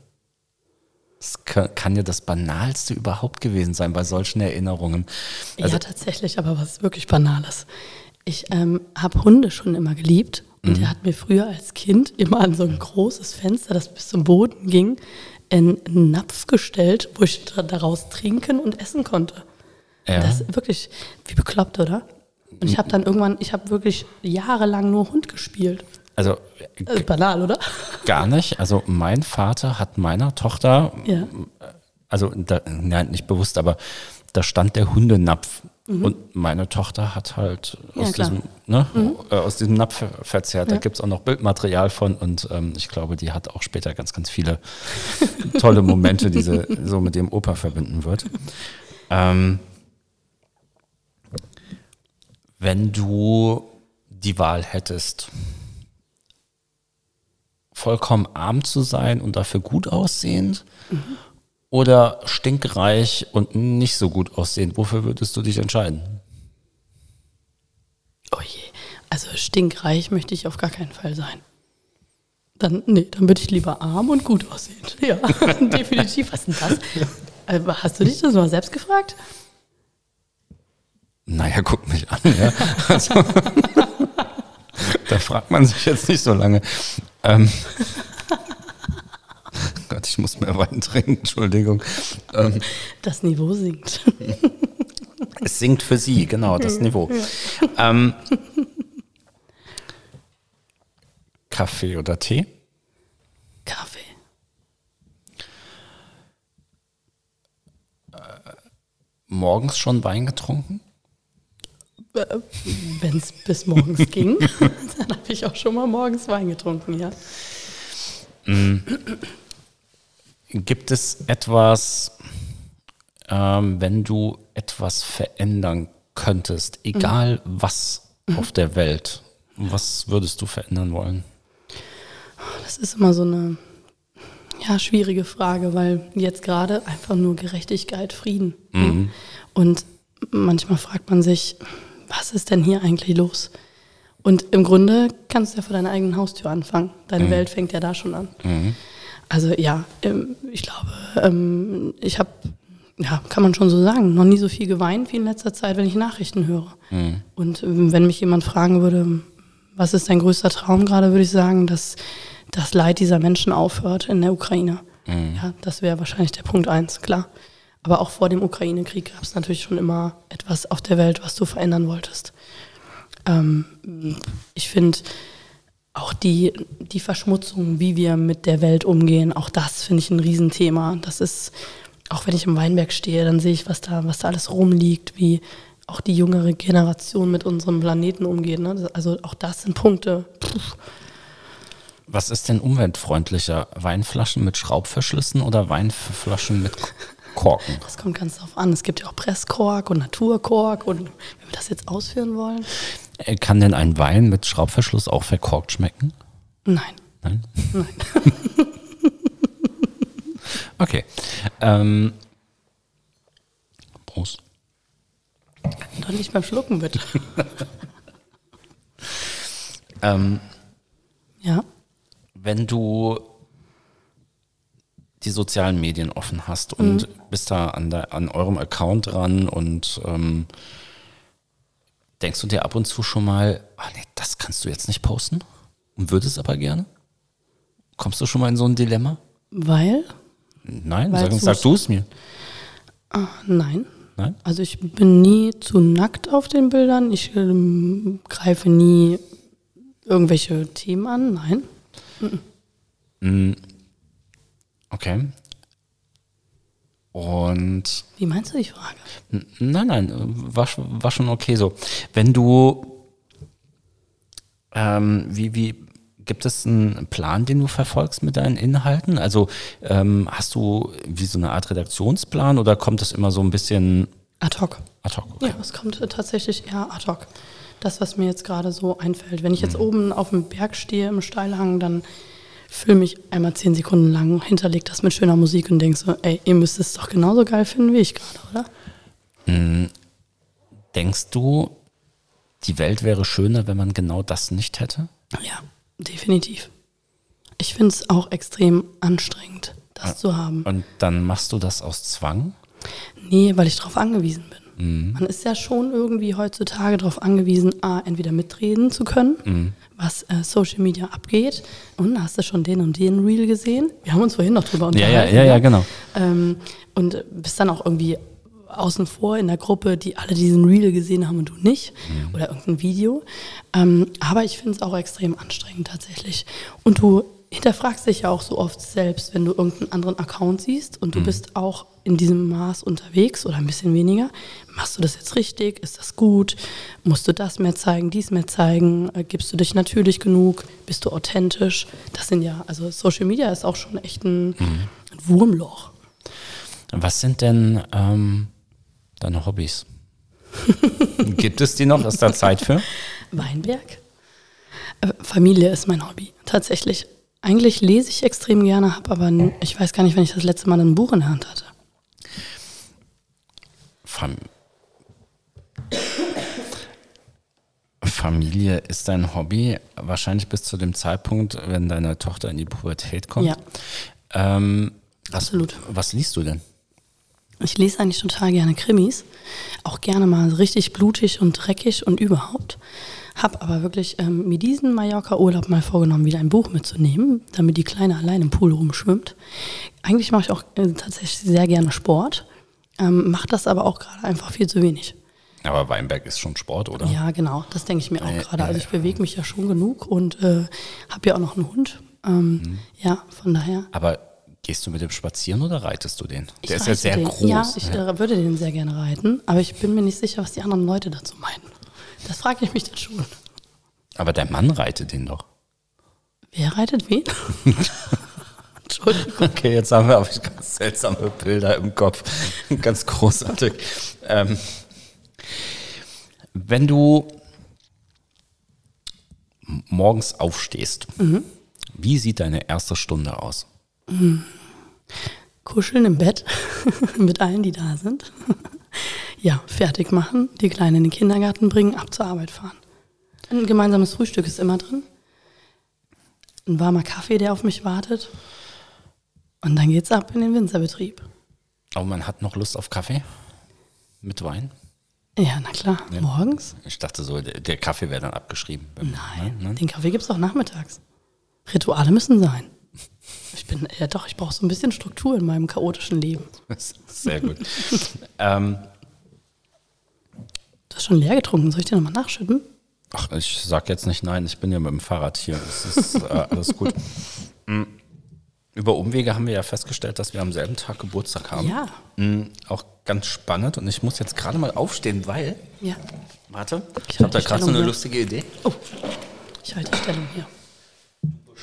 Das kann, kann ja das Banalste überhaupt gewesen sein bei solchen Erinnerungen. Also, ja, tatsächlich, aber was wirklich Banales. Ich ähm, habe Hunde schon immer geliebt und Mhm. er hat mir früher als Kind immer an so ein großes Fenster, das bis zum Boden ging, einen Napf gestellt, wo ich da- daraus trinken und essen konnte. Ja. Das ist wirklich wie bekloppt, oder? Und ich habe dann irgendwann, ich habe wirklich jahrelang nur Hund gespielt. also ist banal, oder? [LAUGHS] gar nicht. Also mein Vater hat meiner Tochter, Ja. also da, nein, nicht bewusst, aber da stand der Hundenapf. Und meine Tochter hat halt Mhm. Ja, aus, klar. diesem, ne, äh, aus diesem Napf ver- verzehrt. Da Ja. gibt es auch noch Bildmaterial von und ähm, ich glaube, die hat auch später ganz, ganz viele [LAUGHS] tolle Momente, die sie so mit dem Opa verbinden wird. Ähm, wenn du die Wahl hättest, vollkommen arm zu sein und dafür gut aussehend oder stinkreich und nicht so gut aussehend, wofür würdest du dich entscheiden? Oh je. Also stinkreich möchte ich auf gar keinen Fall sein. Dann, nee, dann würde ich lieber arm und gut aussehen. [LAUGHS] Ja, [LAUGHS] definitiv. Was ist denn das? Äh, Hast du dich das mal selbst gefragt? Naja, guck mich an. Ja. [LAUGHS] Also, da fragt man sich jetzt nicht so lange. Ähm, [LAUGHS] Gott, ich muss mehr Wein trinken, Entschuldigung. Ähm, Das Niveau sinkt. es sinkt für Sie, genau, das Niveau. Ähm, Kaffee oder Tee? Kaffee. Morgens schon Wein getrunken? Wenn es bis morgens ging, [LAUGHS] dann habe ich auch schon mal morgens Wein getrunken, ja. Gibt es etwas, ähm, wenn du etwas verändern könntest, egal was auf der Welt, was würdest du verändern wollen? Das ist immer so eine ja, schwierige Frage, weil jetzt gerade einfach nur Gerechtigkeit, Frieden. Mhm. Und manchmal fragt man sich, was ist denn hier eigentlich los? Und im Grunde kannst du ja vor deiner eigenen Haustür anfangen. Deine Welt fängt ja da schon an. Also ja, ähm, ich glaube, ähm, ich habe, ja, kann man schon so sagen, noch nie so viel geweint wie in letzter Zeit, wenn ich Nachrichten höre. Und ähm, wenn mich jemand fragen würde, was ist dein größter Traum gerade, würde ich sagen, dass das Leid dieser Menschen aufhört in der Ukraine. Ja, das wäre wahrscheinlich der Punkt eins, klar. Aber auch vor dem Ukraine-Krieg gab es natürlich schon immer etwas auf der Welt, was du verändern wolltest. Ähm, ich finde auch die, die Verschmutzung, wie wir mit der Welt umgehen, auch das finde ich ein Riesenthema. Das ist, auch wenn ich im Weinberg stehe, dann sehe ich, was da, was da alles rumliegt, wie auch die jüngere Generation mit unserem Planeten umgeht. Ne? Also auch das sind Punkte. Puh. Was ist denn umweltfreundlicher? Weinflaschen mit Schraubverschlüssen oder Weinflaschen mit Korken? Das kommt ganz drauf an. Es gibt ja auch Presskork und Naturkork und wenn wir das jetzt ausführen wollen. Äh, Kann denn ein Wein mit Schraubverschluss auch verkorkt schmecken? Nein. Nein? [LAUGHS] okay. Ähm, Prost. Doch nicht beim Schlucken, bitte. [LAUGHS] Ähm, Ja. wenn du die sozialen Medien offen hast und bist da an, der, an eurem Account dran und ähm, denkst du dir ab und zu schon mal, ah nee, das kannst du jetzt nicht posten und würdest aber gerne? Kommst du schon mal in so ein Dilemma? Weil? Nein, Weil sag, sag du es mir. Ah, nein. Nein? Also ich bin nie zu nackt auf den Bildern. Ich ähm, greife nie irgendwelche Themen an. Nein. Okay. Und Wie meinst du die Frage? Nein, nein, war, war schon okay so. Wenn du, ähm, wie, wie, gibt es einen Plan, den du verfolgst mit deinen Inhalten? Also ähm, hast du wie so eine Art Redaktionsplan oder kommt das immer so ein bisschen Ad hoc. ad hoc? Okay. Ja, es kommt tatsächlich eher ad hoc. Das, was mir jetzt gerade so einfällt. Wenn ich jetzt oben auf dem Berg stehe im Steilhang, dann filme ich einmal zehn Sekunden lang, hinterleg das mit schöner Musik und denk so, ey, ihr müsst es doch genauso geil finden wie ich gerade, oder? Denkst du, die Welt wäre schöner, wenn man genau das nicht hätte? Ja, definitiv. Ich finde es auch extrem anstrengend, das zu haben. Und dann machst du das aus Zwang? Nee, weil ich darauf angewiesen bin. Man ist ja schon irgendwie heutzutage darauf angewiesen, A, entweder mitreden zu können, was äh, Social Media abgeht. Und hast du schon den und den Reel gesehen? Wir haben uns vorhin noch drüber Ja, unterhalten. ja, ja, ja, genau. Ähm, und bist dann auch irgendwie außen vor in der Gruppe, die alle diesen Reel gesehen haben und du nicht. Oder irgendein Video. Ähm, aber ich finde es auch extrem anstrengend tatsächlich. Und du hinterfragst dich ja auch so oft selbst, wenn du irgendeinen anderen Account siehst und du bist auch in diesem Maß unterwegs oder ein bisschen weniger. Machst du das jetzt richtig? Ist das gut? Musst du das mehr zeigen, dies mehr zeigen? Äh, gibst du dich natürlich genug? Bist du authentisch? Das sind ja, also Social Media ist auch schon echt ein, ein Wurmloch. Was sind denn ähm, deine Hobbys? [LAUGHS] Gibt es die noch? Ist da Zeit für? Weinberg? Äh, Familie ist mein Hobby, tatsächlich. Eigentlich lese ich extrem gerne, habe aber ich weiß gar nicht, wenn ich das letzte Mal ein Buch in der Hand hatte. Fam Familie ist dein Hobby, wahrscheinlich bis zu dem Zeitpunkt, wenn deine Tochter in die Pubertät kommt. Ja. Ähm, was, Absolut. Was liest du denn? Ich lese eigentlich total gerne Krimis, auch gerne mal richtig blutig und dreckig und überhaupt. Hab aber wirklich ähm, mir diesen Mallorca-Urlaub mal vorgenommen, wieder ein Buch mitzunehmen, damit die Kleine allein im Pool rumschwimmt. Eigentlich mache ich auch äh, tatsächlich sehr gerne Sport, ähm, mache das aber auch gerade einfach viel zu wenig. Aber Weinberg ist schon Sport, oder? Ja, genau, das denke ich mir auch Ja, gerade. ja, Also ich ja. bewege mich ja schon genug und äh, habe ja auch noch einen Hund. Ähm, Mhm. Ja, von daher. Aber gehst du mit dem spazieren oder reitest du den? Ich Der ist ja sehr den. groß. Ja, ich äh, würde den sehr gerne reiten, aber ich bin mir nicht sicher, was die anderen Leute dazu meinen. Das frage ich mich dann schon. Aber der Mann reitet den doch. Wer reitet wen? [LAUGHS] Entschuldigung. Okay, jetzt haben wir aber ganz seltsame Bilder im Kopf. ganz großartig. Ähm, Wenn du morgens aufstehst, wie sieht deine erste Stunde aus? Kuscheln im Bett [LAUGHS] mit allen, die da sind. Ja, fertig machen, die Kleinen in den Kindergarten bringen, ab zur Arbeit fahren. Ein gemeinsames Frühstück ist immer drin. Ein warmer Kaffee, der auf mich wartet. Und dann geht's ab in den Winzerbetrieb. Aber man hat noch Lust auf Kaffee mit Wein? Ja, na klar. Morgens? Ich dachte so, der, Kaffee wäre dann abgeschrieben. Nein, Ne? den Kaffee gibt's auch nachmittags. Rituale müssen sein. Ich bin, ja doch, ich brauche so ein bisschen Struktur in meinem chaotischen Leben. [LAUGHS] Sehr gut. ähm, Du hast schon leer getrunken, soll ich dir nochmal nachschütten? ach, ich sag jetzt nicht nein, ich bin ja mit dem Fahrrad hier. Es ist äh, alles gut. [LAUGHS] Mm. Über Umwege haben wir ja festgestellt, dass wir am selben Tag Geburtstag haben. Ja. Mm, Auch ganz spannend und ich muss jetzt gerade mal aufstehen, weil, Ja. warte, ich, Ich habe da gerade so eine lustige Idee. Oh, ich halte die Stellung hier.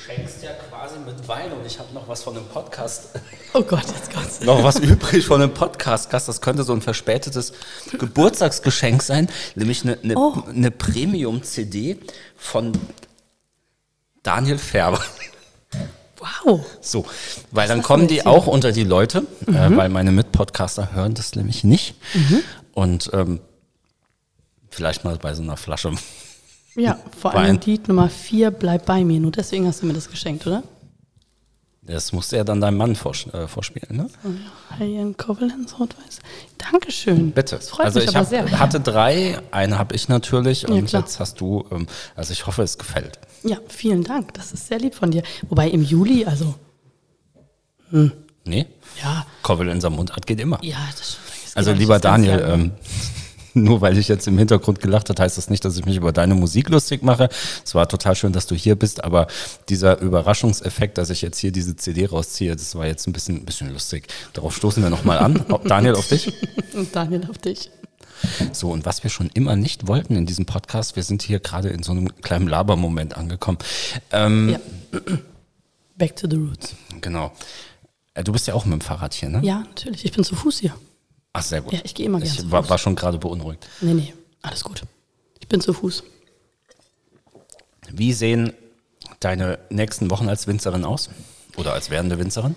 Du schenkst ja quasi mit Wein und ich habe noch was von einem Podcast, [LAUGHS] Oh Gott, jetzt kommt's. noch was übrig von einem Podcast-Gast. Das könnte so ein verspätetes Geburtstagsgeschenk sein, nämlich eine, eine, Oh. eine Premium-CD von Daniel Färber. Wow. So, weil dann kommen die auch unter die Leute, äh, weil meine Mitpodcaster hören das nämlich nicht. Und ähm, vielleicht mal bei so einer Flasche. Ja, [LAUGHS] vor allem Lied Nummer 4, bleib bei mir. Nur deswegen hast du mir das geschenkt, oder? Das musst du ja dann deinem Mann vors äh, vorspielen, ne? Hayen Koblenz Rot-Weiß. Dankeschön. Bitte. Das freut also mich ich aber hab, sehr. hatte drei, eine habe ich natürlich und klar. jetzt hast du, ähm, also ich hoffe, es gefällt. Ja, vielen Dank. Das ist sehr lieb von dir. Wobei im Juli, also, Nee? ja, seinem Mundart geht immer. ja, das stimmt. Das geht Also lieber Daniel, ähm, nur weil ich jetzt im Hintergrund gelacht habe, heißt das nicht, dass ich mich über deine Musik lustig mache. Es war total schön, dass du hier bist, aber dieser Überraschungseffekt, dass ich jetzt hier diese CD rausziehe, das war jetzt ein bisschen, ein bisschen lustig. Darauf stoßen wir nochmal an. Daniel, auf dich. [LAUGHS] Daniel auf dich. So, und was wir schon immer nicht wollten in diesem Podcast, wir sind hier gerade in so einem kleinen Labermoment angekommen. Ähm, Ja. Back to the roots. Genau. Äh, Du bist ja auch mit dem Fahrrad hier, ne? Ja, natürlich. Ich bin zu Fuß hier. Ach, sehr gut. Ja, ich gehe immer gern Ich war, war schon gerade beunruhigt. Nee, nee, alles gut. Ich bin zu Fuß. Wie sehen deine nächsten Wochen als Winzerin aus? Oder als werdende Winzerin?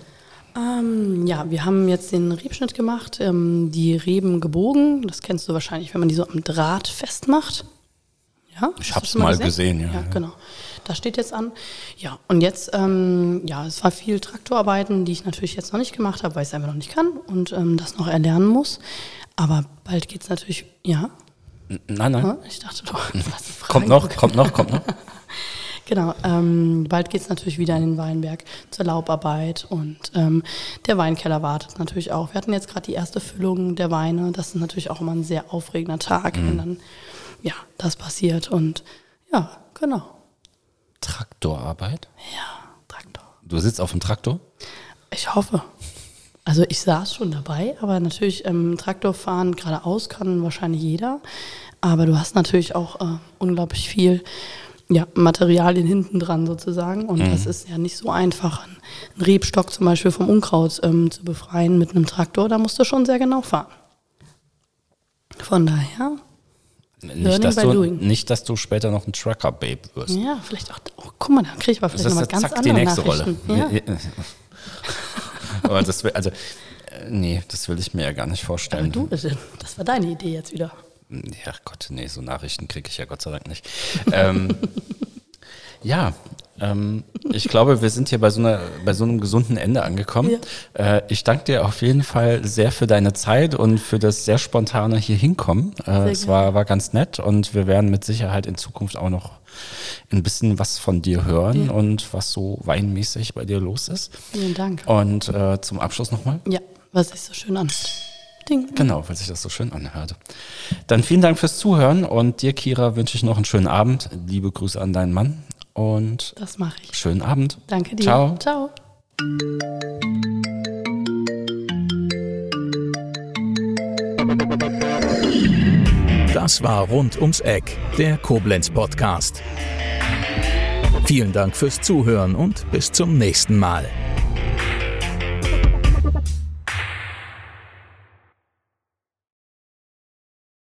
Ähm, ja, wir haben jetzt den Rebschnitt gemacht, ähm, die Reben gebogen. Das kennst du wahrscheinlich, wenn man die so am Draht festmacht. Ja, Ich du schon mal gesehen, ja, Ja, ja. genau. Das steht jetzt an. Ja, und jetzt, ähm, ja, es war viel Traktorarbeiten, die ich natürlich jetzt noch nicht gemacht habe, weil ich es einfach noch nicht kann und ähm, das noch erlernen muss. Aber bald geht's natürlich, ja. Nein, nein. Ich dachte, hast eine Frage. Kommt noch, kommt noch, kommt [LAUGHS] noch. Genau, ähm, bald geht es natürlich wieder in den Weinberg zur Laubarbeit und ähm, der Weinkeller wartet natürlich auch. Wir hatten jetzt gerade die erste Füllung der Weine. Das ist natürlich auch immer ein sehr aufregender Tag, wenn dann ja das passiert und ja, genau. Traktorarbeit. Ja, Traktor. Du sitzt auf dem Traktor? Ich hoffe. Also ich saß schon dabei, aber natürlich ähm, Traktorfahren geradeaus kann wahrscheinlich jeder. Aber du hast natürlich auch äh, unglaublich viel ja, Materialien hinten dran sozusagen. Und das ist ja nicht so einfach, einen Rebstock zum Beispiel vom Unkraut ähm, zu befreien mit einem Traktor. Da musst du schon sehr genau fahren. Von daher, Nicht dass, du, doing. nicht, dass du später noch ein Trucker-Babe wirst. ja, vielleicht auch, oh, guck mal, da kriege ich aber vielleicht nochmal ganz zack die andere nächste Rolle. Ja. [LAUGHS] Aber das also, äh, nee, das will ich mir ja gar nicht Aber vorstellen. du, das war deine Idee jetzt wieder. Ja, Gott, nee, so Nachrichten kriege ich ja Gott sei Dank nicht. ähm, [LAUGHS] ja, ähm, ich glaube, wir sind hier bei so, einer, bei so einem gesunden Ende angekommen. Äh, ich danke dir auf jeden Fall sehr für deine Zeit und für das sehr spontane hier hinkommen. Äh, es war, war ganz nett und wir werden mit Sicherheit in Zukunft auch noch ein bisschen was von dir hören Ja. und was so weinmäßig bei dir los ist. Vielen Dank. Und äh, zum Abschluss nochmal. Ja, was sich so schön an. Ding. Genau, weil sich das so schön anhört. Dann vielen Dank fürs Zuhören und dir, Kira, wünsche ich noch einen schönen Abend. Liebe Grüße an deinen Mann und Das mache ich. schönen Abend. Danke dir. Ciao. Ciao. Das war Rund ums Eck, der Koblenz Podcast. Vielen Dank fürs Zuhören und bis zum nächsten Mal.